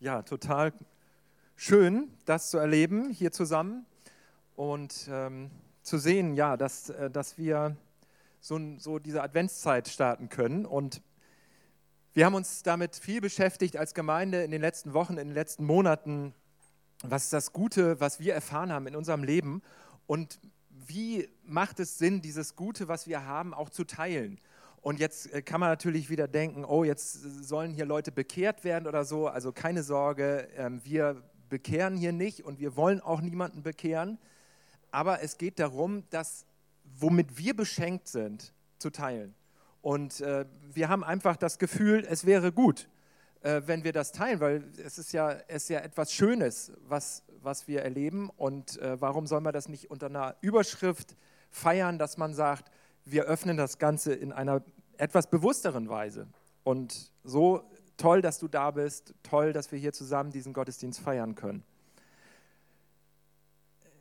Ja, total schön, das zu erleben hier zusammen und ähm, zu sehen, ja, dass, äh, dass wir so, so diese Adventszeit starten können. Und wir haben uns damit viel beschäftigt als Gemeinde in den letzten Wochen, in den letzten Monaten. Was ist das Gute, was wir erfahren haben in unserem Leben? Und wie macht es Sinn, dieses Gute, was wir haben, auch zu teilen? Und jetzt äh, kann man natürlich wieder denken, oh, jetzt sollen hier Leute bekehrt werden oder so. Also keine Sorge, ähm, wir bekehren hier nicht und wir wollen auch niemanden bekehren. Aber es geht darum, das, womit wir beschenkt sind, zu teilen. Und äh, wir haben einfach das Gefühl, es wäre gut, äh, wenn wir das teilen, weil es ist ja, es ist ja etwas Schönes, was, was wir erleben. Und warum soll man das nicht unter einer Überschrift feiern, dass man sagt, wir öffnen das Ganze in einer etwas bewussteren Weise. Und so toll, dass du da bist, toll, dass wir hier zusammen diesen Gottesdienst feiern können.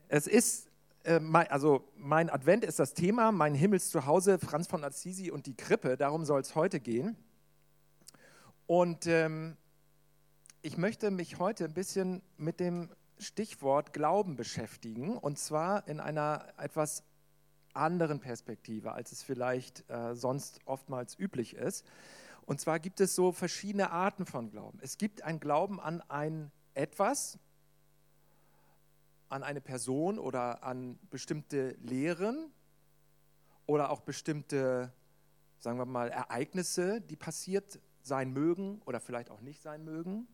Es ist, äh, also mein Advent ist das Thema, mein Himmelszuhause, Franz von Assisi und die Krippe, darum soll es heute gehen. Und ähm, ich möchte mich heute ein bisschen mit dem Stichwort Glauben beschäftigen, und zwar in einer etwas anderen Perspektive, als es vielleicht äh, sonst oftmals üblich ist. Und zwar gibt es so verschiedene Arten von Glauben. Es gibt ein Glauben an ein etwas, an eine Person oder an bestimmte Lehren oder auch bestimmte, sagen wir mal, Ereignisse, die passiert sein mögen oder vielleicht auch nicht sein mögen.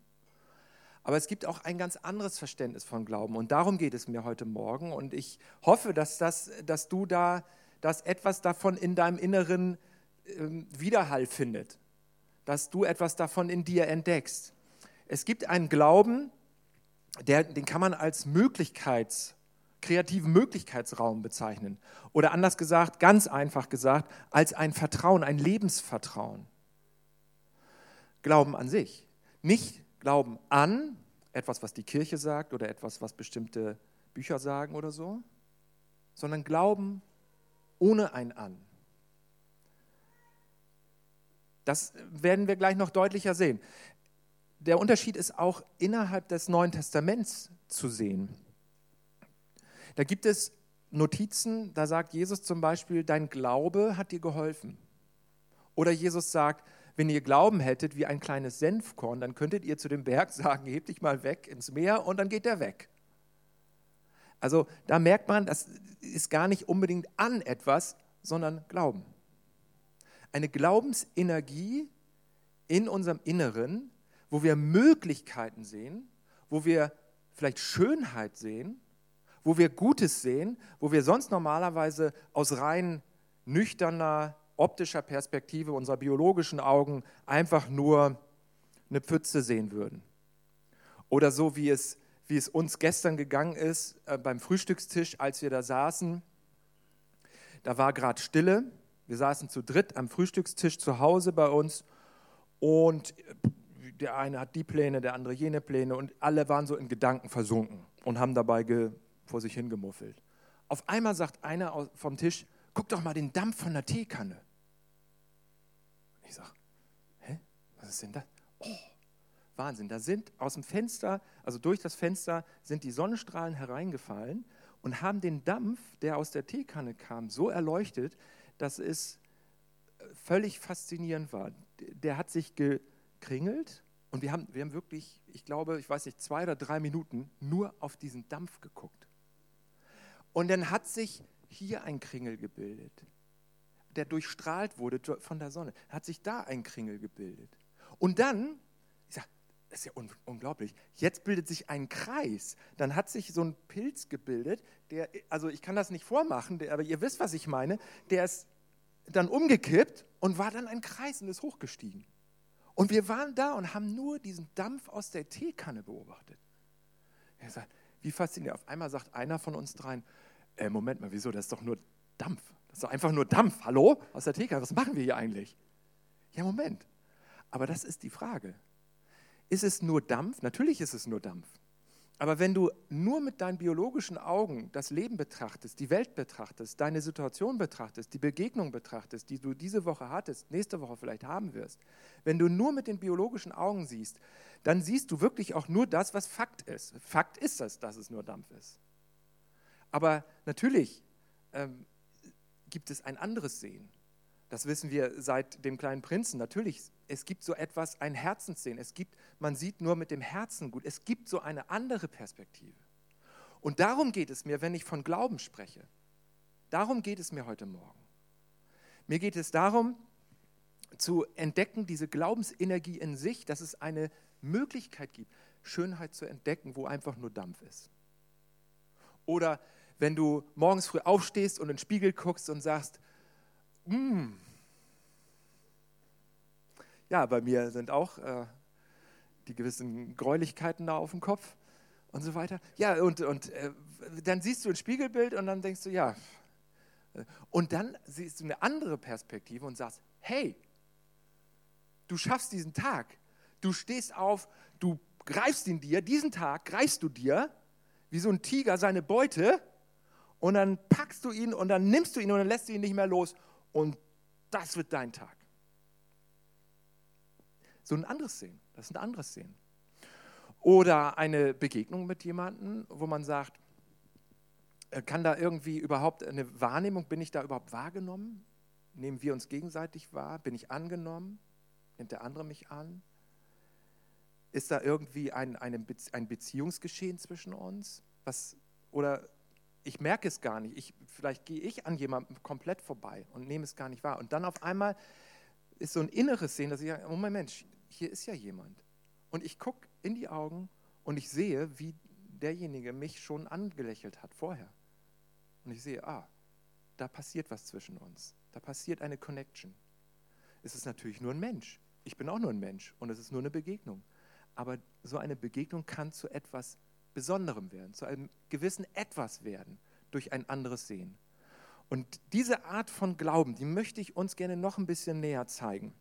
Aber es gibt auch ein ganz anderes Verständnis von Glauben und darum geht es mir heute Morgen und ich hoffe, dass, das, dass du da dass etwas davon in deinem Inneren ähm, Widerhall findet, dass du etwas davon in dir entdeckst. Es gibt einen Glauben, der, den kann man als Möglichkeits, kreativen Möglichkeitsraum bezeichnen. Oder anders gesagt, ganz einfach gesagt, als ein Vertrauen, ein Lebensvertrauen. Glauben an sich. Nicht Glauben an etwas, was die Kirche sagt oder etwas, was bestimmte Bücher sagen oder so, sondern Glauben ohne ein An. Das werden wir gleich noch deutlicher sehen. Der Unterschied ist auch innerhalb des Neuen Testaments zu sehen. Da gibt es Notizen, da sagt Jesus zum Beispiel, dein Glaube hat dir geholfen. Oder Jesus sagt, wenn ihr Glauben hättet wie ein kleines Senfkorn, dann könntet ihr zu dem Berg sagen, heb dich mal weg ins Meer und dann geht er weg. Also da merkt man, das ist gar nicht unbedingt an etwas, sondern Glauben. Eine Glaubensenergie in unserem Inneren, wo wir Möglichkeiten sehen, wo wir vielleicht Schönheit sehen, wo wir Gutes sehen, wo wir sonst normalerweise aus rein nüchterner optischer Perspektive unserer biologischen Augen einfach nur eine Pfütze sehen würden. Oder so wie es, wie es uns gestern gegangen ist äh, beim Frühstückstisch, als wir da saßen. Da war gerade Stille. Wir saßen zu dritt am Frühstückstisch zu Hause bei uns und der eine hat die Pläne, der andere jene Pläne und alle waren so in Gedanken versunken und haben dabei vor sich hingemuffelt. Auf einmal sagt einer vom Tisch, guck doch mal den Dampf von der Teekanne. Ich sage, hä, was ist denn das? Oh, Wahnsinn, da sind aus dem Fenster, also durch das Fenster, sind die Sonnenstrahlen hereingefallen und haben den Dampf, der aus der Teekanne kam, so erleuchtet, dass es völlig faszinierend war. Der hat sich gekringelt und wir haben, wir haben wirklich, ich glaube, ich weiß nicht, zwei oder drei Minuten nur auf diesen Dampf geguckt. Und dann hat sich hier ein Kringel gebildet, der durchstrahlt wurde von der Sonne. Hat sich da ein Kringel gebildet. Und dann, ich sag, das ist ja un unglaublich, jetzt bildet sich ein Kreis. Dann hat sich so ein Pilz gebildet, der, also ich kann das nicht vormachen, der, aber ihr wisst, was ich meine, der ist dann umgekippt und war dann ein Kreis und ist hochgestiegen. Und wir waren da und haben nur diesen Dampf aus der Teekanne beobachtet. Er sagt, wie faszinierend. Auf einmal sagt einer von uns dreien, äh, Moment mal, wieso, das ist doch nur Dampf. Das ist doch einfach nur Dampf. Hallo? Aus der Theke, was machen wir hier eigentlich? Ja, Moment. Aber das ist die Frage. Ist es nur Dampf? Natürlich ist es nur Dampf. Aber wenn du nur mit deinen biologischen Augen das Leben betrachtest, die Welt betrachtest, deine Situation betrachtest, die Begegnung betrachtest, die du diese Woche hattest, nächste Woche vielleicht haben wirst, wenn du nur mit den biologischen Augen siehst, dann siehst du wirklich auch nur das, was Fakt ist. Fakt ist es, dass es nur Dampf ist. Aber natürlich ähm, gibt es ein anderes Sehen. Das wissen wir seit dem kleinen Prinzen. Natürlich, es gibt so etwas, ein Herzenssehen. Es gibt, man sieht nur mit dem Herzen gut. Es gibt so eine andere Perspektive. Und darum geht es mir, wenn ich von Glauben spreche. Darum geht es mir heute Morgen. Mir geht es darum, zu entdecken, diese Glaubensenergie in sich, dass es eine Möglichkeit gibt, Schönheit zu entdecken, wo einfach nur Dampf ist. Oder wenn du morgens früh aufstehst und in den Spiegel guckst und sagst, mm. ja, bei mir sind auch äh, die gewissen Gräulichkeiten da auf dem Kopf und so weiter. Ja, und, und äh, dann siehst du ein Spiegelbild und dann denkst du, ja. Und dann siehst du eine andere Perspektive und sagst, hey, du schaffst diesen Tag. Du stehst auf, du greifst ihn dir, diesen Tag greifst du dir, wie so ein Tiger seine Beute und dann packst du ihn und dann nimmst du ihn und dann lässt du ihn nicht mehr los und das wird dein Tag. So ein anderes Sehen, das ist ein anderes Sehen. Oder eine Begegnung mit jemandem, wo man sagt, äh, kann da irgendwie überhaupt eine Wahrnehmung, bin ich da überhaupt wahrgenommen? Nehmen wir uns gegenseitig wahr? Bin ich angenommen? Nimmt der andere mich an? Ist da irgendwie ein, ein Beziehungsgeschehen zwischen uns? Was, oder ich merke es gar nicht. Ich, vielleicht gehe ich an jemandem komplett vorbei und nehme es gar nicht wahr. Und dann auf einmal ist so ein inneres Sehen, dass ich sage, oh mein Mensch, hier ist ja jemand. Und ich gucke in die Augen und ich sehe, wie derjenige mich schon angelächelt hat vorher. Und ich sehe, ah, da passiert was zwischen uns. Da passiert eine Connection. Es ist natürlich nur ein Mensch. Ich bin auch nur ein Mensch und es ist nur eine Begegnung. Aber so eine Begegnung kann zu etwas Besonderem werden, zu einem gewissen Etwas werden durch ein anderes Sehen. Und diese Art von Glauben, die möchte ich uns gerne noch ein bisschen näher zeigen.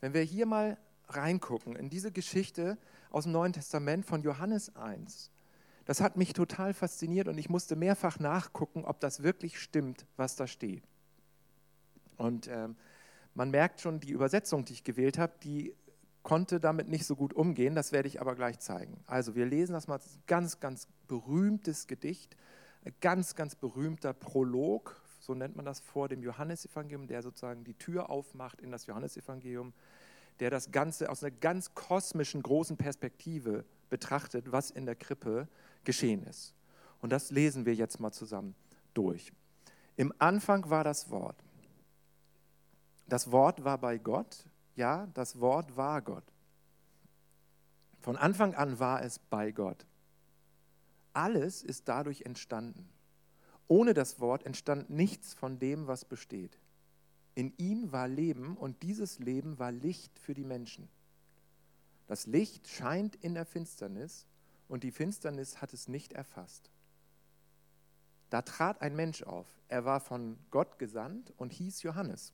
Wenn wir hier mal reingucken in diese Geschichte aus dem Neuen Testament von Johannes 1, das hat mich total fasziniert und ich musste mehrfach nachgucken, ob das wirklich stimmt, was da steht. Und äh, man merkt schon, die Übersetzung, die ich gewählt habe, die konnte damit nicht so gut umgehen, das werde ich aber gleich zeigen. Also wir lesen das mal, das ganz, ganz berühmtes Gedicht, ein ganz, ganz berühmter Prolog, so nennt man das vor dem Johannesevangelium, der sozusagen die Tür aufmacht in das Johannesevangelium, der das Ganze aus einer ganz kosmischen, großen Perspektive betrachtet, was in der Krippe geschehen ist. Und das lesen wir jetzt mal zusammen durch. Im Anfang war das Wort. Das Wort war bei Gott ja, das Wort war Gott. Von Anfang an war es bei Gott. Alles ist dadurch entstanden. Ohne das Wort entstand nichts von dem, was besteht. In ihm war Leben und dieses Leben war Licht für die Menschen. Das Licht scheint in der Finsternis und die Finsternis hat es nicht erfasst. Da trat ein Mensch auf. Er war von Gott gesandt und hieß Johannes.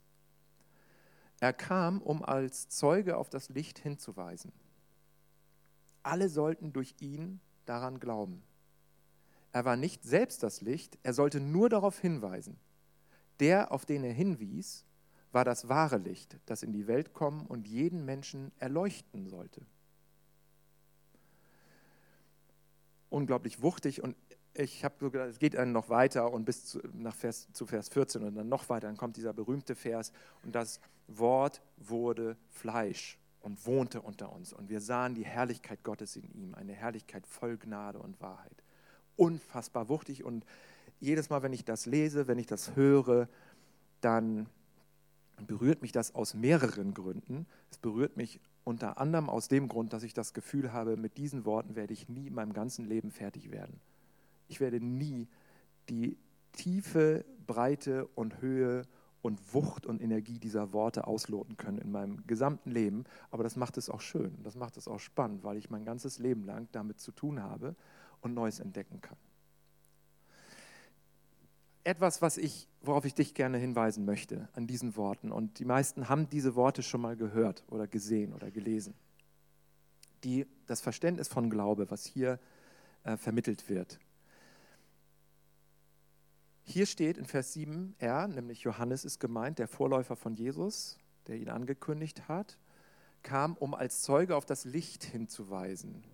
Er kam, um als Zeuge auf das Licht hinzuweisen. Alle sollten durch ihn daran glauben. Er war nicht selbst das Licht, er sollte nur darauf hinweisen. Der, auf den er hinwies, war das wahre Licht, das in die Welt kommen und jeden Menschen erleuchten sollte. Unglaublich wuchtig und ich habe so gedacht, es geht dann noch weiter und bis zu, nach Vers, zu Vers 14 und dann noch weiter, dann kommt dieser berühmte Vers und das Wort wurde Fleisch und wohnte unter uns und wir sahen die Herrlichkeit Gottes in ihm, eine Herrlichkeit voll Gnade und Wahrheit. Unfassbar wuchtig und jedes Mal, wenn ich das lese, wenn ich das höre, dann berührt mich das aus mehreren Gründen. Es berührt mich unter anderem aus dem Grund, dass ich das Gefühl habe, mit diesen Worten werde ich nie in meinem ganzen Leben fertig werden ich werde nie die Tiefe, Breite und Höhe und Wucht und Energie dieser Worte ausloten können in meinem gesamten Leben. Aber das macht es auch schön, das macht es auch spannend, weil ich mein ganzes Leben lang damit zu tun habe und Neues entdecken kann. Etwas, was ich, worauf ich dich gerne hinweisen möchte an diesen Worten, und die meisten haben diese Worte schon mal gehört oder gesehen oder gelesen. die, das Verständnis von Glaube, was hier äh, vermittelt wird. Hier steht in Vers 7 er, nämlich Johannes ist gemeint, der Vorläufer von Jesus, der ihn angekündigt hat, kam, um als Zeuge auf das Licht hinzuweisen.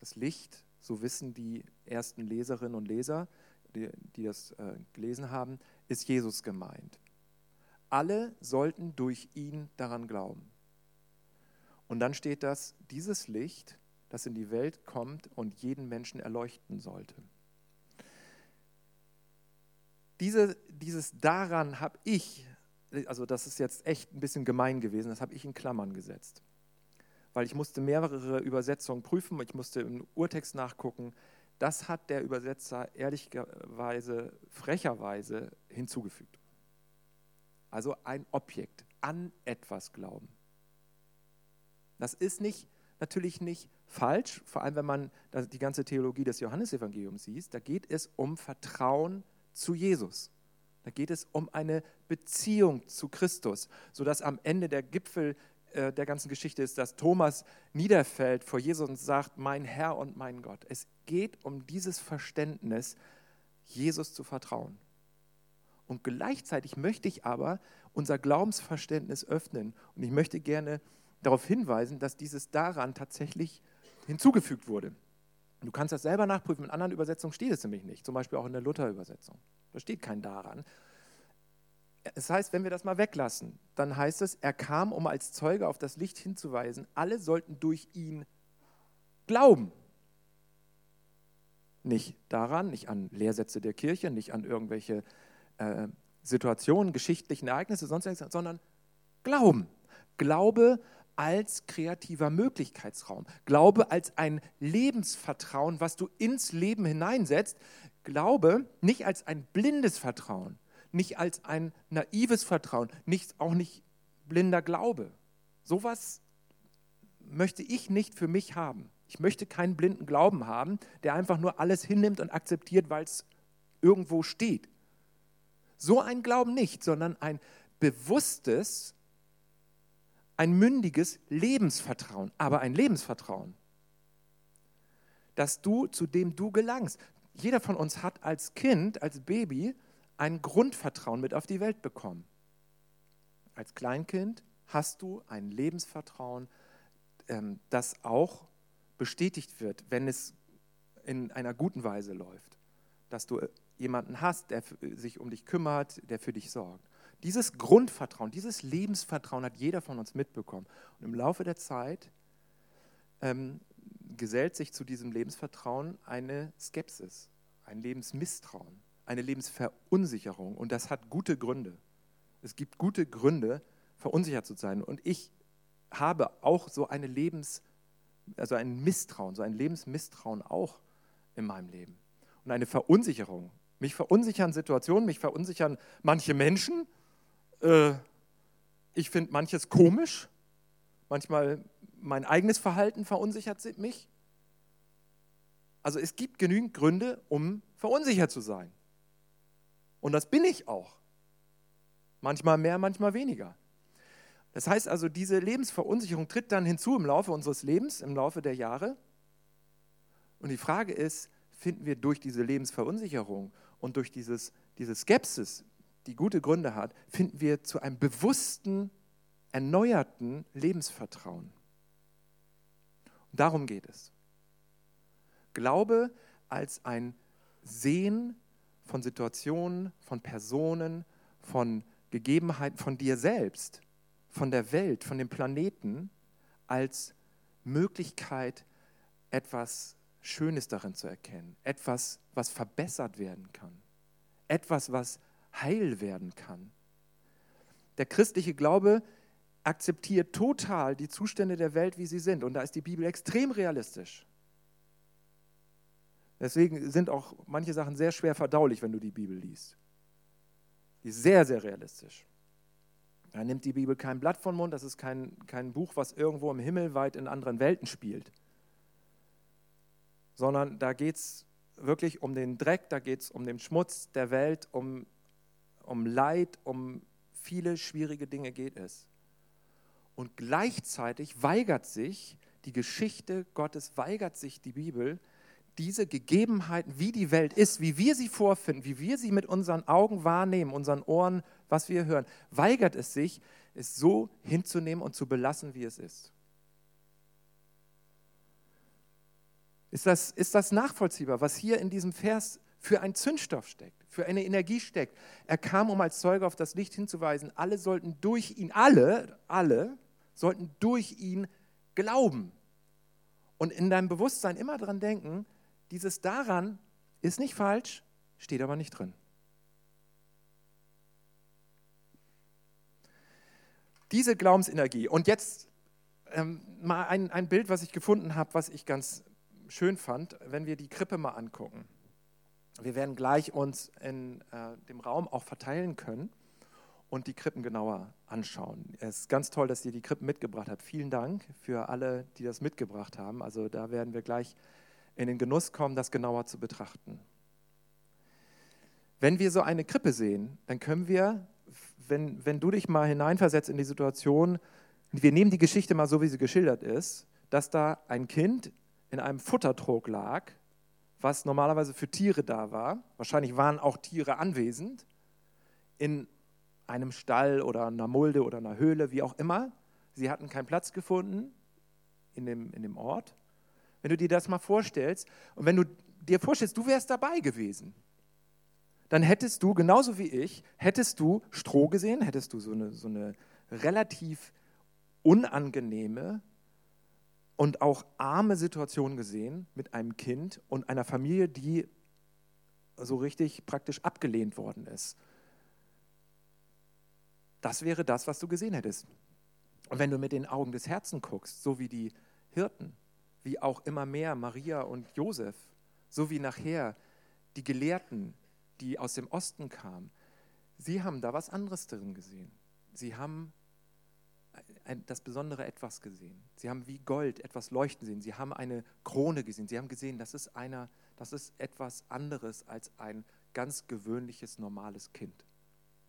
Das Licht, so wissen die ersten Leserinnen und Leser, die, die das äh, gelesen haben, ist Jesus gemeint. Alle sollten durch ihn daran glauben. Und dann steht das, dieses Licht, das in die Welt kommt und jeden Menschen erleuchten sollte. Diese, dieses daran habe ich, also das ist jetzt echt ein bisschen gemein gewesen, das habe ich in Klammern gesetzt. Weil ich musste mehrere Übersetzungen prüfen, ich musste im Urtext nachgucken. Das hat der Übersetzer ehrlicherweise, frecherweise hinzugefügt. Also ein Objekt, an etwas glauben. Das ist nicht, natürlich nicht falsch, vor allem wenn man die ganze Theologie des Johannesevangeliums sieht. Da geht es um Vertrauen zu Jesus. Da geht es um eine Beziehung zu Christus, sodass am Ende der Gipfel äh, der ganzen Geschichte ist, dass Thomas niederfällt vor Jesus und sagt, mein Herr und mein Gott. Es geht um dieses Verständnis, Jesus zu vertrauen. Und gleichzeitig möchte ich aber unser Glaubensverständnis öffnen. Und ich möchte gerne darauf hinweisen, dass dieses daran tatsächlich hinzugefügt wurde. Du kannst das selber nachprüfen. In anderen Übersetzungen steht es nämlich nicht. Zum Beispiel auch in der Luther-Übersetzung. Da steht kein daran. Es heißt, wenn wir das mal weglassen, dann heißt es, er kam, um als Zeuge auf das Licht hinzuweisen. Alle sollten durch ihn glauben. Nicht daran, nicht an Lehrsätze der Kirche, nicht an irgendwelche äh, Situationen, geschichtlichen Ereignisse, sonst sondern glauben. Glaube als kreativer Möglichkeitsraum. Glaube als ein Lebensvertrauen, was du ins Leben hineinsetzt. Glaube nicht als ein blindes Vertrauen, nicht als ein naives Vertrauen, nicht, auch nicht blinder Glaube. Sowas möchte ich nicht für mich haben. Ich möchte keinen blinden Glauben haben, der einfach nur alles hinnimmt und akzeptiert, weil es irgendwo steht. So ein Glauben nicht, sondern ein bewusstes, ein mündiges Lebensvertrauen, aber ein Lebensvertrauen, dass du, zu dem du gelangst. Jeder von uns hat als Kind, als Baby ein Grundvertrauen mit auf die Welt bekommen. Als Kleinkind hast du ein Lebensvertrauen, ähm, das auch bestätigt wird, wenn es in einer guten Weise läuft. Dass du jemanden hast, der sich um dich kümmert, der für dich sorgt. Dieses Grundvertrauen, dieses Lebensvertrauen hat jeder von uns mitbekommen. Und im Laufe der Zeit ähm, gesellt sich zu diesem Lebensvertrauen eine Skepsis, ein Lebensmisstrauen eine Lebensverunsicherung und das hat gute Gründe. Es gibt gute Gründe, verunsichert zu sein. Und ich habe auch so eine Lebens, also ein Misstrauen, so ein Lebensmisstrauen auch in meinem Leben. Und eine Verunsicherung. Mich verunsichern Situationen, mich verunsichern manche Menschen. Äh, ich finde manches komisch. Manchmal mein eigenes Verhalten verunsichert mich. Also es gibt genügend Gründe, um verunsichert zu sein. Und das bin ich auch. Manchmal mehr, manchmal weniger. Das heißt also, diese Lebensverunsicherung tritt dann hinzu im Laufe unseres Lebens, im Laufe der Jahre. Und die Frage ist, finden wir durch diese Lebensverunsicherung und durch dieses, diese Skepsis, die gute Gründe hat, finden wir zu einem bewussten, erneuerten Lebensvertrauen. Und darum geht es. Glaube als ein Sehen von Situationen, von Personen, von Gegebenheiten, von dir selbst, von der Welt, von dem Planeten als Möglichkeit, etwas Schönes darin zu erkennen, etwas, was verbessert werden kann, etwas, was heil werden kann. Der christliche Glaube akzeptiert total die Zustände der Welt, wie sie sind. Und da ist die Bibel extrem realistisch. Deswegen sind auch manche Sachen sehr schwer verdaulich, wenn du die Bibel liest. Die ist sehr, sehr realistisch. Da nimmt die Bibel kein Blatt vom Mund, das ist kein, kein Buch, was irgendwo im Himmel weit in anderen Welten spielt. Sondern da geht es wirklich um den Dreck, da geht es um den Schmutz der Welt, um, um Leid, um viele schwierige Dinge geht es. Und gleichzeitig weigert sich die Geschichte Gottes weigert sich die Bibel, diese Gegebenheiten, wie die Welt ist, wie wir sie vorfinden, wie wir sie mit unseren Augen wahrnehmen, unseren Ohren, was wir hören, weigert es sich, es so hinzunehmen und zu belassen, wie es ist. Ist das, ist das nachvollziehbar, was hier in diesem Vers für ein Zündstoff steckt, für eine Energie steckt? Er kam, um als Zeuge auf das Licht hinzuweisen, alle sollten durch ihn, alle, alle sollten durch ihn glauben. Und in deinem Bewusstsein immer dran denken, dieses daran ist nicht falsch, steht aber nicht drin. Diese Glaubensenergie. Und jetzt ähm, mal ein, ein Bild, was ich gefunden habe, was ich ganz schön fand, wenn wir die Krippe mal angucken. Wir werden gleich uns in äh, dem Raum auch verteilen können und die Krippen genauer anschauen. Es ist ganz toll, dass ihr die Krippen mitgebracht habt. Vielen Dank für alle, die das mitgebracht haben. Also da werden wir gleich in den Genuss kommen, das genauer zu betrachten. Wenn wir so eine Krippe sehen, dann können wir, wenn, wenn du dich mal hineinversetzt in die Situation, wir nehmen die Geschichte mal so, wie sie geschildert ist, dass da ein Kind in einem Futtertrog lag, was normalerweise für Tiere da war. Wahrscheinlich waren auch Tiere anwesend, in einem Stall oder einer Mulde oder einer Höhle, wie auch immer. Sie hatten keinen Platz gefunden in dem, in dem Ort. Wenn du dir das mal vorstellst und wenn du dir vorstellst, du wärst dabei gewesen, dann hättest du, genauso wie ich, hättest du Stroh gesehen, hättest du so eine, so eine relativ unangenehme und auch arme Situation gesehen mit einem Kind und einer Familie, die so richtig praktisch abgelehnt worden ist. Das wäre das, was du gesehen hättest. Und wenn du mit den Augen des Herzens guckst, so wie die Hirten, wie auch immer mehr Maria und Josef, so wie nachher die Gelehrten, die aus dem Osten kamen, sie haben da was anderes drin gesehen. Sie haben das besondere Etwas gesehen. Sie haben wie Gold etwas leuchten sehen. Sie haben eine Krone gesehen. Sie haben gesehen, das ist, einer, das ist etwas anderes als ein ganz gewöhnliches, normales Kind.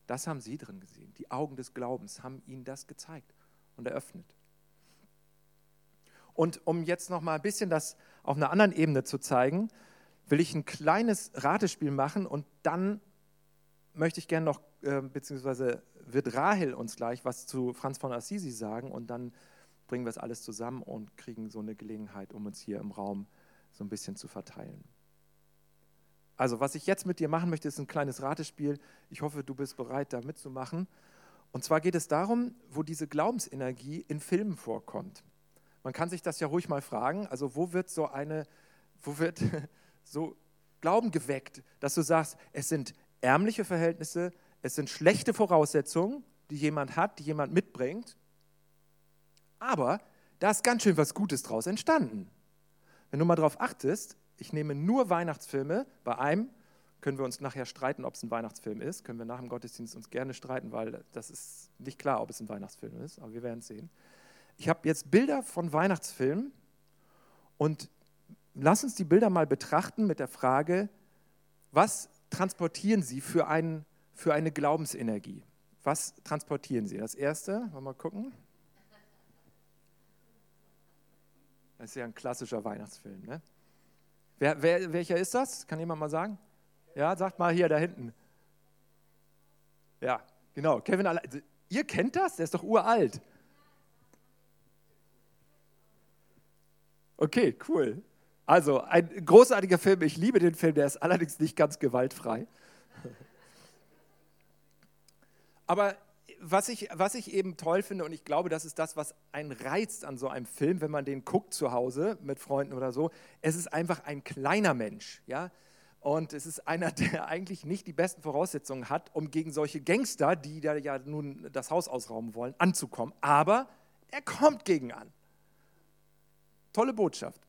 Das haben sie drin gesehen. Die Augen des Glaubens haben ihnen das gezeigt und eröffnet. Und um jetzt noch mal ein bisschen das auf einer anderen Ebene zu zeigen, will ich ein kleines Ratespiel machen und dann möchte ich gerne noch, äh, beziehungsweise wird Rahel uns gleich was zu Franz von Assisi sagen und dann bringen wir es alles zusammen und kriegen so eine Gelegenheit, um uns hier im Raum so ein bisschen zu verteilen. Also, was ich jetzt mit dir machen möchte, ist ein kleines Ratespiel. Ich hoffe, du bist bereit, da mitzumachen. Und zwar geht es darum, wo diese Glaubensenergie in Filmen vorkommt. Man kann sich das ja ruhig mal fragen. Also, wo wird so eine, wo wird so Glauben geweckt, dass du sagst, es sind ärmliche Verhältnisse, es sind schlechte Voraussetzungen, die jemand hat, die jemand mitbringt. Aber da ist ganz schön was Gutes draus entstanden. Wenn du mal darauf achtest, ich nehme nur Weihnachtsfilme. Bei einem können wir uns nachher streiten, ob es ein Weihnachtsfilm ist. Können wir nach dem Gottesdienst uns gerne streiten, weil das ist nicht klar, ob es ein Weihnachtsfilm ist. Aber wir werden es sehen. Ich habe jetzt Bilder von Weihnachtsfilmen und lass uns die Bilder mal betrachten mit der Frage, was transportieren sie für einen für eine Glaubensenergie? Was transportieren sie? Das erste, wollen wir mal gucken. Das ist ja ein klassischer Weihnachtsfilm. Ne? Wer, wer, welcher ist das? Kann jemand mal sagen? Ja, sagt mal hier da hinten. Ja, genau. Kevin, also, ihr kennt das? Der ist doch uralt. Okay, cool. Also, ein großartiger Film. Ich liebe den Film. Der ist allerdings nicht ganz gewaltfrei. Aber was ich, was ich eben toll finde, und ich glaube, das ist das, was einen reizt an so einem Film, wenn man den guckt zu Hause mit Freunden oder so, es ist einfach ein kleiner Mensch, ja. Und es ist einer, der eigentlich nicht die besten Voraussetzungen hat, um gegen solche Gangster, die da ja nun das Haus ausrauben wollen, anzukommen. Aber er kommt gegen an. Tolle Botschaft.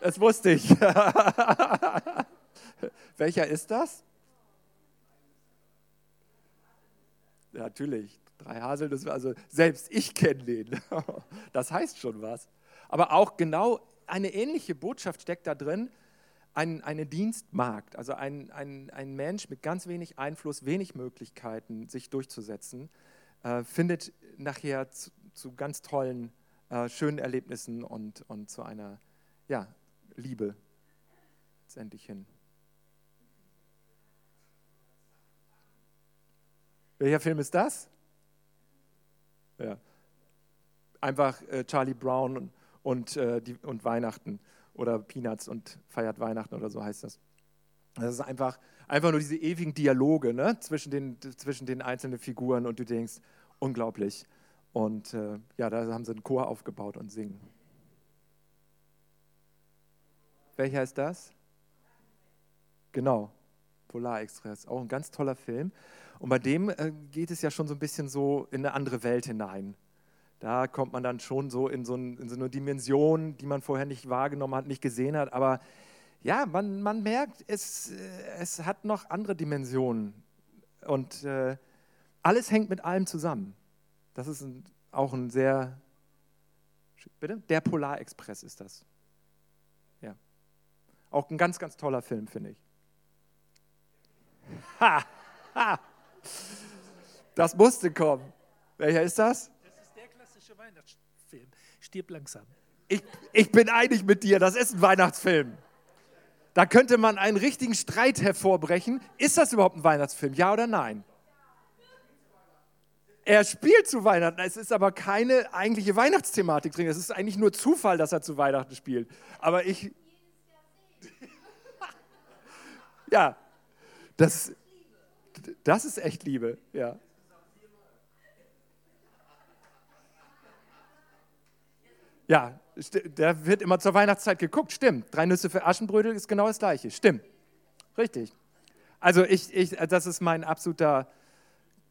Das wusste ich. Welcher ist das? Ja, natürlich, drei Haselnüsse, also selbst ich kenne den. Das heißt schon was. Aber auch genau eine ähnliche Botschaft steckt da drin, ein, eine Dienstmarkt, also ein, ein, ein Mensch mit ganz wenig Einfluss, wenig Möglichkeiten, sich durchzusetzen, äh, findet nachher zu ganz tollen, äh, schönen Erlebnissen und, und zu einer ja, Liebe letztendlich hin. Welcher Film ist das? Ja. Einfach äh, Charlie Brown und, und, äh, die, und Weihnachten oder Peanuts und feiert Weihnachten oder so heißt das. Das ist einfach, einfach nur diese ewigen Dialoge ne? zwischen, den, zwischen den einzelnen Figuren und du denkst, unglaublich. Und äh, ja, da haben sie einen Chor aufgebaut und singen. Welcher ist das? Genau, Polar Express, auch ein ganz toller Film. Und bei dem äh, geht es ja schon so ein bisschen so in eine andere Welt hinein. Da kommt man dann schon so in so, ein, in so eine Dimension, die man vorher nicht wahrgenommen hat, nicht gesehen hat. Aber ja, man, man merkt, es, äh, es hat noch andere Dimensionen. Und äh, alles hängt mit allem zusammen. Das ist ein, auch ein sehr. Bitte? Der Polarexpress ist das. Ja. Auch ein ganz, ganz toller Film, finde ich. Ha! Ha! Das musste kommen. Welcher ist das? Das ist der klassische Weihnachtsfilm. Stirb langsam. Ich, ich bin einig mit dir, das ist ein Weihnachtsfilm. Da könnte man einen richtigen Streit hervorbrechen. Ist das überhaupt ein Weihnachtsfilm? Ja oder nein? Er spielt zu Weihnachten. Es ist aber keine eigentliche Weihnachtsthematik drin. Es ist eigentlich nur Zufall, dass er zu Weihnachten spielt. Aber ich. ja, das, das ist echt Liebe, ja. Ja, der wird immer zur Weihnachtszeit geguckt, stimmt. Drei Nüsse für Aschenbrödel ist genau das Gleiche, stimmt. Richtig. Also ich, ich, das ist mein absoluter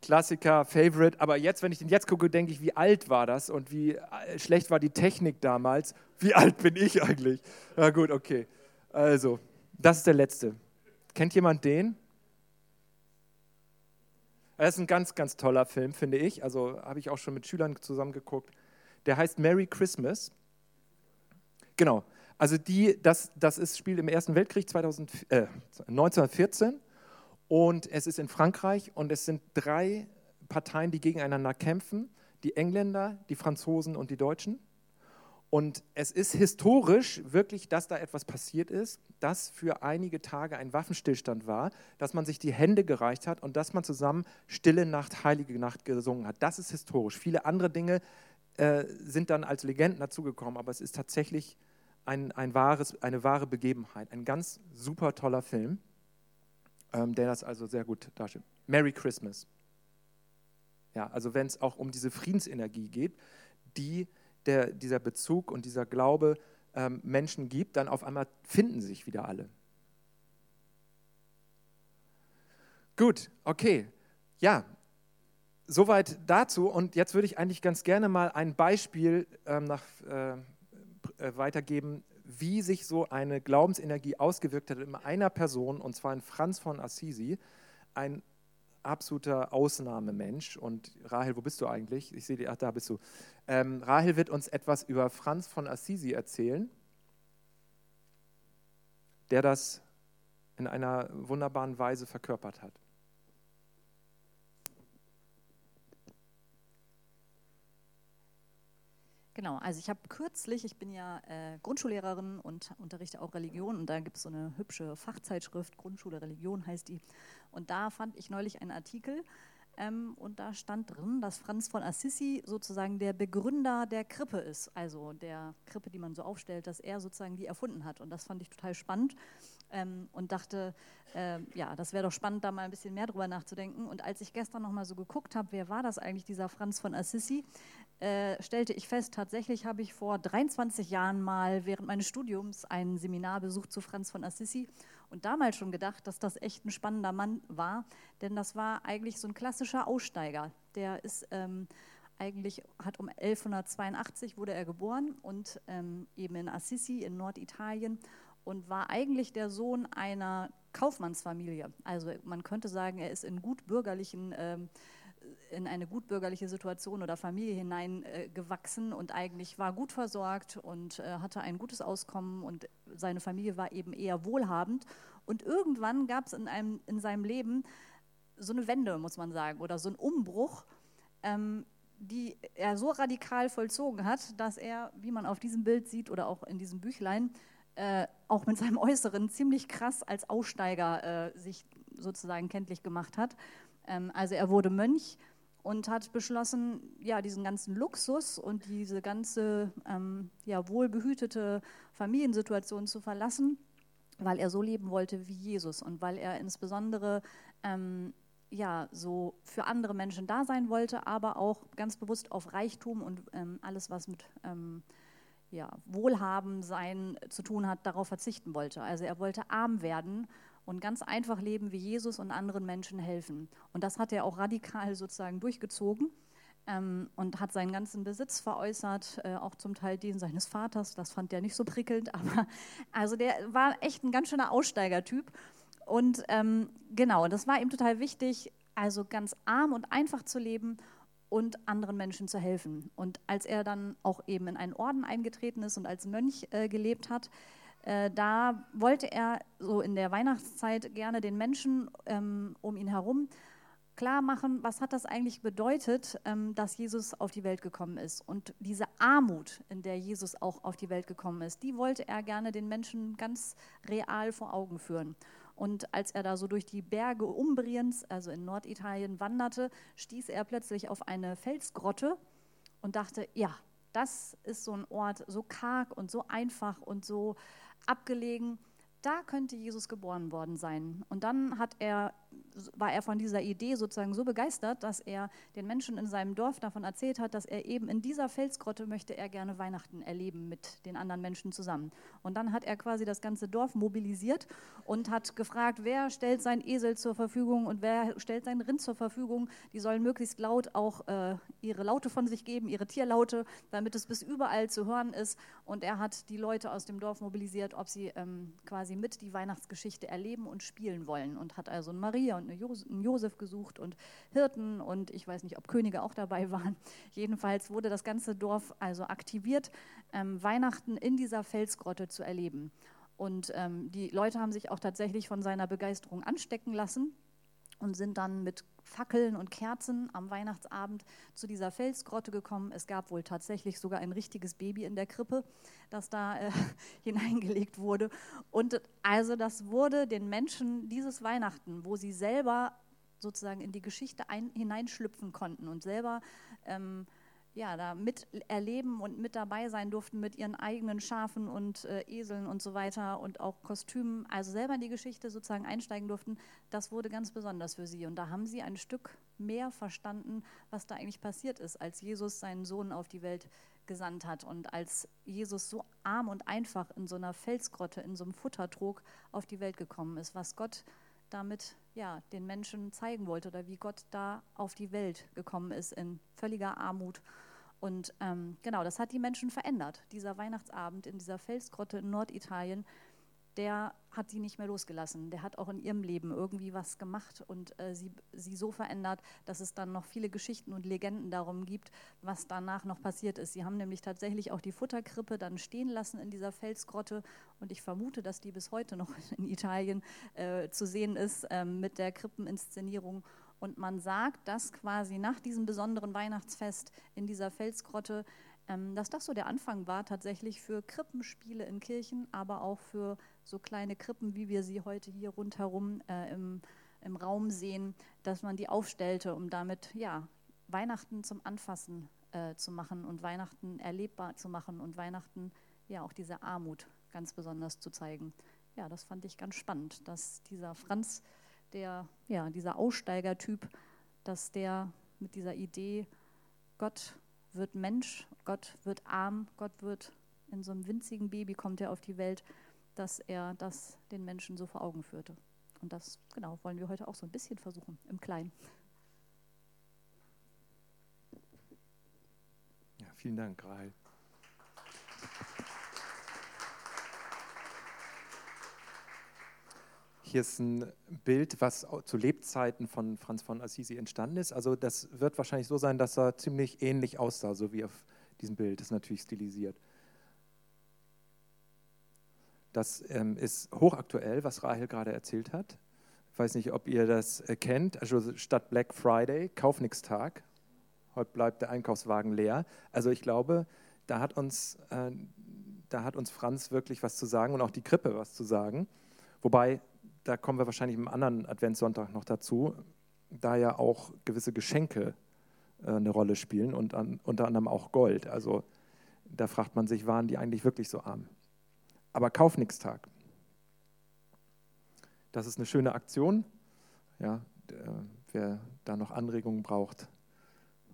Klassiker, Favorite. Aber jetzt, wenn ich den jetzt gucke, denke ich, wie alt war das und wie äh, schlecht war die Technik damals. Wie alt bin ich eigentlich? Na gut, okay. Also, das ist der letzte. Kennt jemand den? Das ist ein ganz, ganz toller Film, finde ich. Also habe ich auch schon mit Schülern zusammen geguckt. Der heißt Merry Christmas. Genau. Also die, das, das ist, spielt im Ersten Weltkrieg 2000, äh, 1914 und es ist in Frankreich und es sind drei Parteien, die gegeneinander kämpfen. Die Engländer, die Franzosen und die Deutschen. Und es ist historisch wirklich, dass da etwas passiert ist, dass für einige Tage ein Waffenstillstand war, dass man sich die Hände gereicht hat und dass man zusammen Stille Nacht, Heilige Nacht gesungen hat. Das ist historisch. Viele andere Dinge äh, sind dann als Legenden dazugekommen, aber es ist tatsächlich ein, ein wahres, eine wahre Begebenheit. Ein ganz super toller Film, ähm, der das also sehr gut darstellt. Merry Christmas. Ja, also wenn es auch um diese Friedensenergie geht, die der, dieser Bezug und dieser Glaube ähm, Menschen gibt, dann auf einmal finden sich wieder alle. Gut, okay. Ja, soweit dazu. Und jetzt würde ich eigentlich ganz gerne mal ein Beispiel ähm, nach, äh, äh, weitergeben, wie sich so eine Glaubensenergie ausgewirkt hat in einer Person, und zwar in Franz von Assisi, ein absoluter Ausnahmemensch. Und Rahel, wo bist du eigentlich? Ich sehe dich, ach, da bist du. Ähm, Rahel wird uns etwas über Franz von Assisi erzählen, der das in einer wunderbaren Weise verkörpert hat. Genau, also ich habe kürzlich, ich bin ja äh, Grundschullehrerin und unterrichte auch Religion und da gibt es so eine hübsche Fachzeitschrift, Grundschule Religion heißt die. Und da fand ich neulich einen Artikel ähm, und da stand drin, dass Franz von Assisi sozusagen der Begründer der Krippe ist, also der Krippe, die man so aufstellt, dass er sozusagen die erfunden hat. Und das fand ich total spannend ähm, und dachte, äh, ja, das wäre doch spannend, da mal ein bisschen mehr drüber nachzudenken. Und als ich gestern nochmal so geguckt habe, wer war das eigentlich, dieser Franz von Assisi, äh, stellte ich fest, tatsächlich habe ich vor 23 Jahren mal während meines Studiums ein Seminar besucht zu Franz von Assisi und damals schon gedacht, dass das echt ein spannender Mann war, denn das war eigentlich so ein klassischer Aussteiger. Der ist ähm, eigentlich, hat um 1182 wurde er geboren und ähm, eben in Assisi in Norditalien und war eigentlich der Sohn einer Kaufmannsfamilie. Also man könnte sagen, er ist in gut bürgerlichen ähm, in eine gutbürgerliche Situation oder Familie hineingewachsen äh, und eigentlich war gut versorgt und äh, hatte ein gutes Auskommen und seine Familie war eben eher wohlhabend. Und irgendwann gab es in, in seinem Leben so eine Wende, muss man sagen, oder so einen Umbruch, ähm, die er so radikal vollzogen hat, dass er, wie man auf diesem Bild sieht oder auch in diesem Büchlein, äh, auch mit seinem Äußeren ziemlich krass als Aussteiger äh, sich sozusagen kenntlich gemacht hat. Ähm, also er wurde Mönch und hat beschlossen, ja, diesen ganzen Luxus und diese ganze ähm, ja, wohlbehütete Familiensituation zu verlassen, weil er so leben wollte wie Jesus und weil er insbesondere ähm, ja, so für andere Menschen da sein wollte, aber auch ganz bewusst auf Reichtum und ähm, alles, was mit ähm, ja, Wohlhaben sein zu tun hat, darauf verzichten wollte. Also er wollte arm werden und ganz einfach leben wie Jesus und anderen Menschen helfen. Und das hat er auch radikal sozusagen durchgezogen ähm, und hat seinen ganzen Besitz veräußert, äh, auch zum Teil den seines Vaters. Das fand er nicht so prickelnd, aber also der war echt ein ganz schöner Aussteigertyp. Und ähm, genau, das war ihm total wichtig, also ganz arm und einfach zu leben und anderen Menschen zu helfen. Und als er dann auch eben in einen Orden eingetreten ist und als Mönch äh, gelebt hat, äh, da wollte er so in der Weihnachtszeit gerne den Menschen ähm, um ihn herum klar machen, was hat das eigentlich bedeutet, ähm, dass Jesus auf die Welt gekommen ist. Und diese Armut, in der Jesus auch auf die Welt gekommen ist, die wollte er gerne den Menschen ganz real vor Augen führen. Und als er da so durch die Berge Umbriens, also in Norditalien, wanderte, stieß er plötzlich auf eine Felsgrotte und dachte, ja, das ist so ein Ort, so karg und so einfach und so abgelegen da könnte Jesus geboren worden sein. Und dann hat er, war er von dieser Idee sozusagen so begeistert, dass er den Menschen in seinem Dorf davon erzählt hat, dass er eben in dieser Felsgrotte möchte er gerne Weihnachten erleben mit den anderen Menschen zusammen. Und dann hat er quasi das ganze Dorf mobilisiert und hat gefragt, wer stellt sein Esel zur Verfügung und wer stellt sein Rind zur Verfügung. Die sollen möglichst laut auch äh, ihre Laute von sich geben, ihre Tierlaute, damit es bis überall zu hören ist. Und er hat die Leute aus dem Dorf mobilisiert, ob sie ähm, quasi mit die Weihnachtsgeschichte erleben und spielen wollen und hat also eine Maria und einen Josef gesucht und Hirten und ich weiß nicht, ob Könige auch dabei waren. Jedenfalls wurde das ganze Dorf also aktiviert, ähm, Weihnachten in dieser Felsgrotte zu erleben. Und ähm, die Leute haben sich auch tatsächlich von seiner Begeisterung anstecken lassen und sind dann mit Fackeln und Kerzen am Weihnachtsabend zu dieser Felsgrotte gekommen. Es gab wohl tatsächlich sogar ein richtiges Baby in der Krippe, das da äh, hineingelegt wurde. Und also das wurde den Menschen dieses Weihnachten, wo sie selber sozusagen in die Geschichte ein, hineinschlüpfen konnten und selber ähm, ja, da miterleben und mit dabei sein durften mit ihren eigenen Schafen und äh, Eseln und so weiter und auch Kostümen, also selber in die Geschichte sozusagen einsteigen durften, das wurde ganz besonders für sie. Und da haben sie ein Stück mehr verstanden, was da eigentlich passiert ist, als Jesus seinen Sohn auf die Welt gesandt hat und als Jesus so arm und einfach in so einer Felsgrotte, in so einem Futtertrog auf die Welt gekommen ist, was Gott damit ja, den Menschen zeigen wollte oder wie Gott da auf die Welt gekommen ist in völliger Armut. Und ähm, genau, das hat die Menschen verändert. Dieser Weihnachtsabend in dieser Felsgrotte in Norditalien, der hat sie nicht mehr losgelassen. Der hat auch in ihrem Leben irgendwie was gemacht und äh, sie, sie so verändert, dass es dann noch viele Geschichten und Legenden darum gibt, was danach noch passiert ist. Sie haben nämlich tatsächlich auch die Futterkrippe dann stehen lassen in dieser Felsgrotte und ich vermute, dass die bis heute noch in Italien äh, zu sehen ist äh, mit der Krippeninszenierung. Und man sagt, dass quasi nach diesem besonderen Weihnachtsfest in dieser Felsgrotte dass das so der Anfang war tatsächlich für Krippenspiele in Kirchen, aber auch für so kleine Krippen, wie wir sie heute hier rundherum äh, im, im Raum sehen, dass man die aufstellte, um damit ja, Weihnachten zum Anfassen äh, zu machen und Weihnachten erlebbar zu machen und Weihnachten ja auch diese Armut ganz besonders zu zeigen. Ja, das fand ich ganz spannend, dass dieser Franz, der, ja, dieser Aussteigertyp, dass der mit dieser Idee, Gott wird Mensch, Gott wird arm, Gott wird in so einem winzigen Baby kommt er auf die Welt, dass er das den Menschen so vor Augen führte. Und das, genau, wollen wir heute auch so ein bisschen versuchen, im Kleinen. Ja, vielen Dank, Rahel. Hier ist ein Bild, was zu Lebzeiten von Franz von Assisi entstanden ist. Also das wird wahrscheinlich so sein, dass er ziemlich ähnlich aussah, so wie auf diesem Bild. Das ist natürlich stilisiert. Das ähm, ist hochaktuell, was Rahel gerade erzählt hat. Ich weiß nicht, ob ihr das kennt. Also statt Black Friday, Kaufnix-Tag. heute bleibt der Einkaufswagen leer. Also ich glaube, da hat uns, äh, da hat uns Franz wirklich was zu sagen und auch die Krippe was zu sagen. Wobei, da kommen wir wahrscheinlich im anderen Adventssonntag noch dazu, da ja auch gewisse Geschenke äh, eine Rolle spielen und an, unter anderem auch Gold. Also da fragt man sich, waren die eigentlich wirklich so arm? Aber Kaufnixtag. Das ist eine schöne Aktion. Ja, wer da noch Anregungen braucht,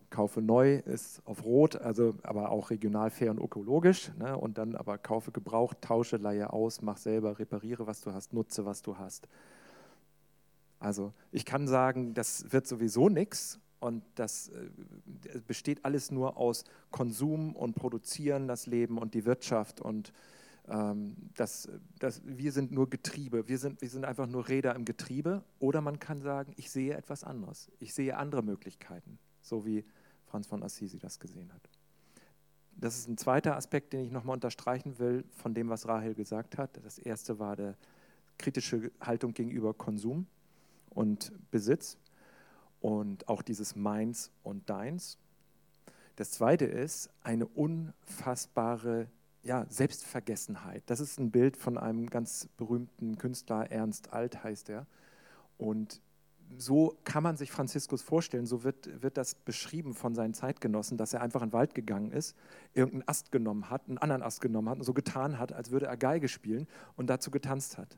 kaufe neu ist auf Rot, also aber auch regional fair und ökologisch. Ne? Und dann aber kaufe gebraucht, tausche, leihe aus, mach selber, repariere, was du hast, nutze, was du hast. Also ich kann sagen, das wird sowieso nichts und das äh, besteht alles nur aus Konsum und Produzieren, das Leben und die Wirtschaft und ähm, das, das, wir sind nur Getriebe, wir sind, wir sind einfach nur Räder im Getriebe. Oder man kann sagen, ich sehe etwas anderes, ich sehe andere Möglichkeiten, so wie Franz von Assisi das gesehen hat. Das ist ein zweiter Aspekt, den ich nochmal unterstreichen will von dem, was Rahel gesagt hat. Das erste war die kritische Haltung gegenüber Konsum und Besitz und auch dieses Meins und Deins. Das zweite ist eine unfassbare ja, Selbstvergessenheit. Das ist ein Bild von einem ganz berühmten Künstler, Ernst Alt heißt er. Und so kann man sich Franziskus vorstellen, so wird, wird das beschrieben von seinen Zeitgenossen, dass er einfach in den Wald gegangen ist, irgendeinen Ast genommen hat, einen anderen Ast genommen hat und so getan hat, als würde er Geige spielen und dazu getanzt hat.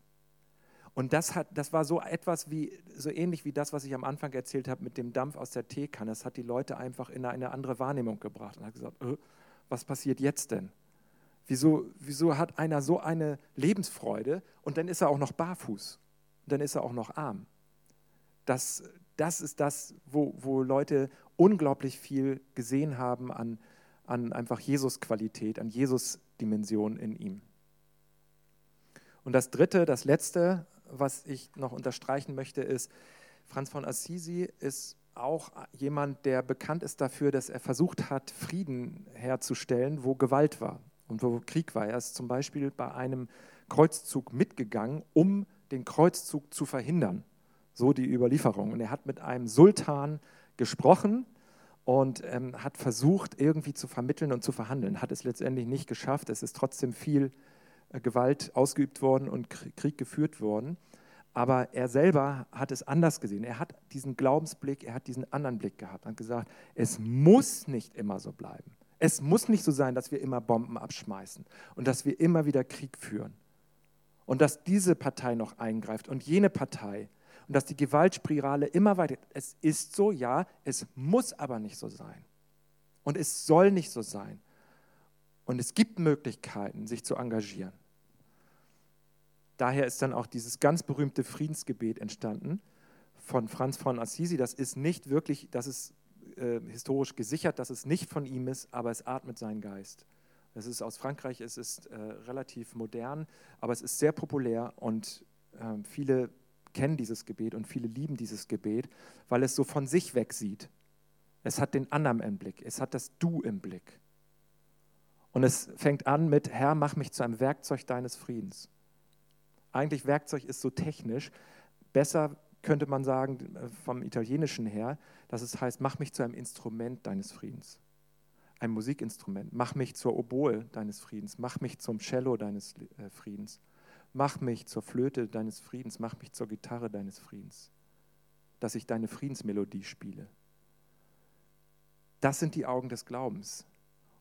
Und das, hat, das war so etwas wie, so ähnlich wie das, was ich am Anfang erzählt habe mit dem Dampf aus der Teekanne. Das hat die Leute einfach in eine andere Wahrnehmung gebracht und hat gesagt, äh, was passiert jetzt denn? Wieso, wieso hat einer so eine Lebensfreude und dann ist er auch noch barfuß? Und dann ist er auch noch arm. Das, das ist das, wo, wo Leute unglaublich viel gesehen haben an, an einfach Jesus-Qualität, an Jesus-Dimension in ihm. Und das Dritte, das Letzte, was ich noch unterstreichen möchte, ist, Franz von Assisi ist auch jemand, der bekannt ist dafür, dass er versucht hat, Frieden herzustellen, wo Gewalt war und wo Krieg war. Er ist zum Beispiel bei einem Kreuzzug mitgegangen, um den Kreuzzug zu verhindern. So die Überlieferung. Und er hat mit einem Sultan gesprochen und ähm, hat versucht, irgendwie zu vermitteln und zu verhandeln. Hat es letztendlich nicht geschafft. Es ist trotzdem viel äh, Gewalt ausgeübt worden und Krieg geführt worden. Aber er selber hat es anders gesehen. Er hat diesen Glaubensblick, er hat diesen anderen Blick gehabt und gesagt, es muss nicht immer so bleiben. Es muss nicht so sein, dass wir immer Bomben abschmeißen und dass wir immer wieder Krieg führen. Und dass diese Partei noch eingreift und jene Partei. Und dass die Gewaltspirale immer weiter. Es ist so, ja, es muss aber nicht so sein. Und es soll nicht so sein. Und es gibt Möglichkeiten, sich zu engagieren. Daher ist dann auch dieses ganz berühmte Friedensgebet entstanden von Franz von Assisi. Das ist nicht wirklich, das ist äh, historisch gesichert, dass es nicht von ihm ist, aber es atmet seinen Geist. Es ist aus Frankreich, es ist äh, relativ modern, aber es ist sehr populär und äh, viele kennen dieses Gebet und viele lieben dieses Gebet, weil es so von sich weg sieht. Es hat den anderen im Blick, es hat das Du im Blick. Und es fängt an mit, Herr, mach mich zu einem Werkzeug deines Friedens. Eigentlich Werkzeug ist so technisch. Besser könnte man sagen, vom Italienischen her, dass es heißt, mach mich zu einem Instrument deines Friedens. Ein Musikinstrument. Mach mich zur Oboe deines Friedens. Mach mich zum Cello deines äh, Friedens. Mach mich zur Flöte deines Friedens. Mach mich zur Gitarre deines Friedens. Dass ich deine Friedensmelodie spiele. Das sind die Augen des Glaubens.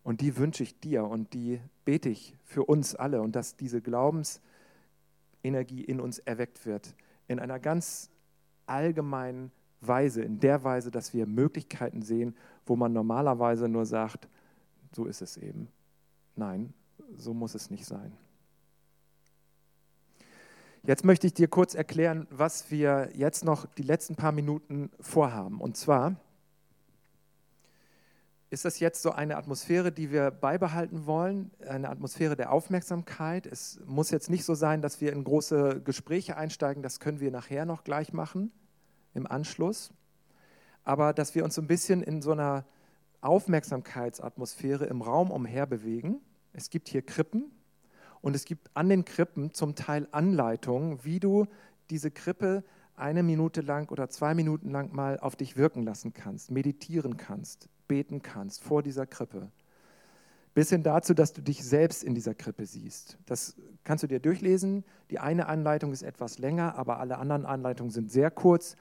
Und die wünsche ich dir und die bete ich für uns alle und dass diese Glaubensenergie in uns erweckt wird. In einer ganz allgemeinen Weise, in der Weise, dass wir Möglichkeiten sehen, wo man normalerweise nur sagt, so ist es eben. Nein, so muss es nicht sein. Jetzt möchte ich dir kurz erklären, was wir jetzt noch die letzten paar Minuten vorhaben. Und zwar ist das jetzt so eine Atmosphäre, die wir beibehalten wollen, eine Atmosphäre der Aufmerksamkeit. Es muss jetzt nicht so sein, dass wir in große Gespräche einsteigen, das können wir nachher noch gleich machen im Anschluss, aber dass wir uns so ein bisschen in so einer Aufmerksamkeitsatmosphäre im Raum umher bewegen. Es gibt hier Krippen und es gibt an den Krippen zum Teil Anleitungen, wie du diese Krippe eine Minute lang oder zwei Minuten lang mal auf dich wirken lassen kannst, meditieren kannst, beten kannst vor dieser Krippe. Bis hin dazu, dass du dich selbst in dieser Krippe siehst. Das kannst du dir durchlesen. Die eine Anleitung ist etwas länger, aber alle anderen Anleitungen sind sehr kurz.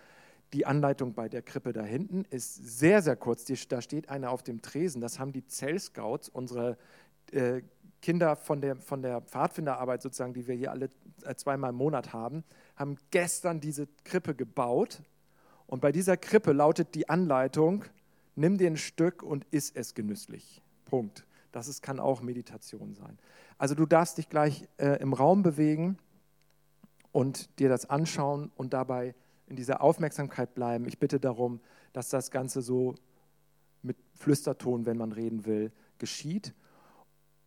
Die Anleitung bei der Krippe da hinten ist sehr, sehr kurz. Da steht eine auf dem Tresen. Das haben die Zellscouts, unsere äh, Kinder von der, von der Pfadfinderarbeit sozusagen, die wir hier alle äh, zweimal im Monat haben, haben gestern diese Krippe gebaut. Und bei dieser Krippe lautet die Anleitung, nimm dir ein Stück und iss es genüsslich. Punkt. Das ist, kann auch Meditation sein. Also du darfst dich gleich äh, im Raum bewegen und dir das anschauen und dabei in dieser Aufmerksamkeit bleiben. Ich bitte darum, dass das Ganze so mit Flüsterton, wenn man reden will, geschieht.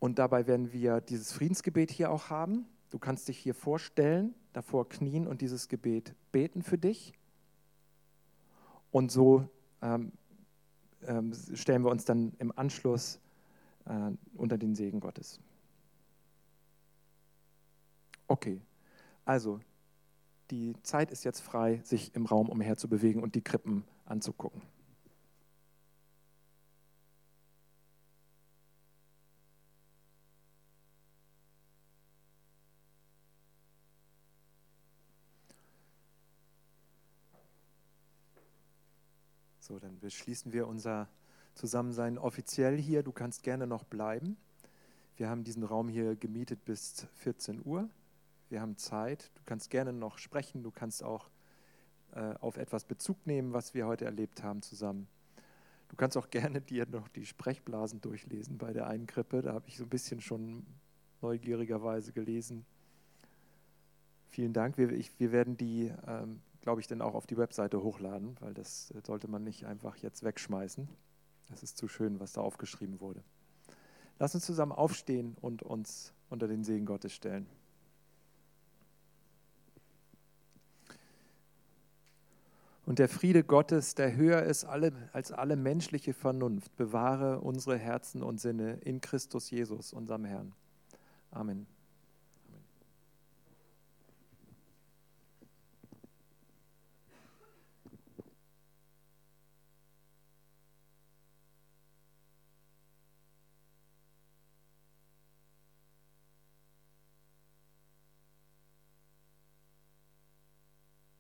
Und dabei werden wir dieses Friedensgebet hier auch haben. Du kannst dich hier vorstellen, davor knien und dieses Gebet beten für dich. Und so ähm, ähm, stellen wir uns dann im Anschluss äh, unter den Segen Gottes. Okay, also die Zeit ist jetzt frei, sich im Raum umher zu bewegen und die Krippen anzugucken. So, dann beschließen wir unser Zusammensein offiziell hier. Du kannst gerne noch bleiben. Wir haben diesen Raum hier gemietet bis 14 Uhr. Wir haben Zeit. Du kannst gerne noch sprechen. Du kannst auch äh, auf etwas Bezug nehmen, was wir heute erlebt haben zusammen. Du kannst auch gerne dir noch die Sprechblasen durchlesen bei der einen Krippe. Da habe ich so ein bisschen schon neugierigerweise gelesen. Vielen Dank. Wir, ich, wir werden die ähm, glaube ich, dann auch auf die Webseite hochladen, weil das äh, sollte man nicht einfach jetzt wegschmeißen. Das ist zu schön, was da aufgeschrieben wurde. Lass uns zusammen aufstehen und uns unter den Segen Gottes stellen. Und der Friede Gottes, der höher ist alle, als alle menschliche Vernunft, bewahre unsere Herzen und Sinne in Christus Jesus, unserem Herrn. Amen.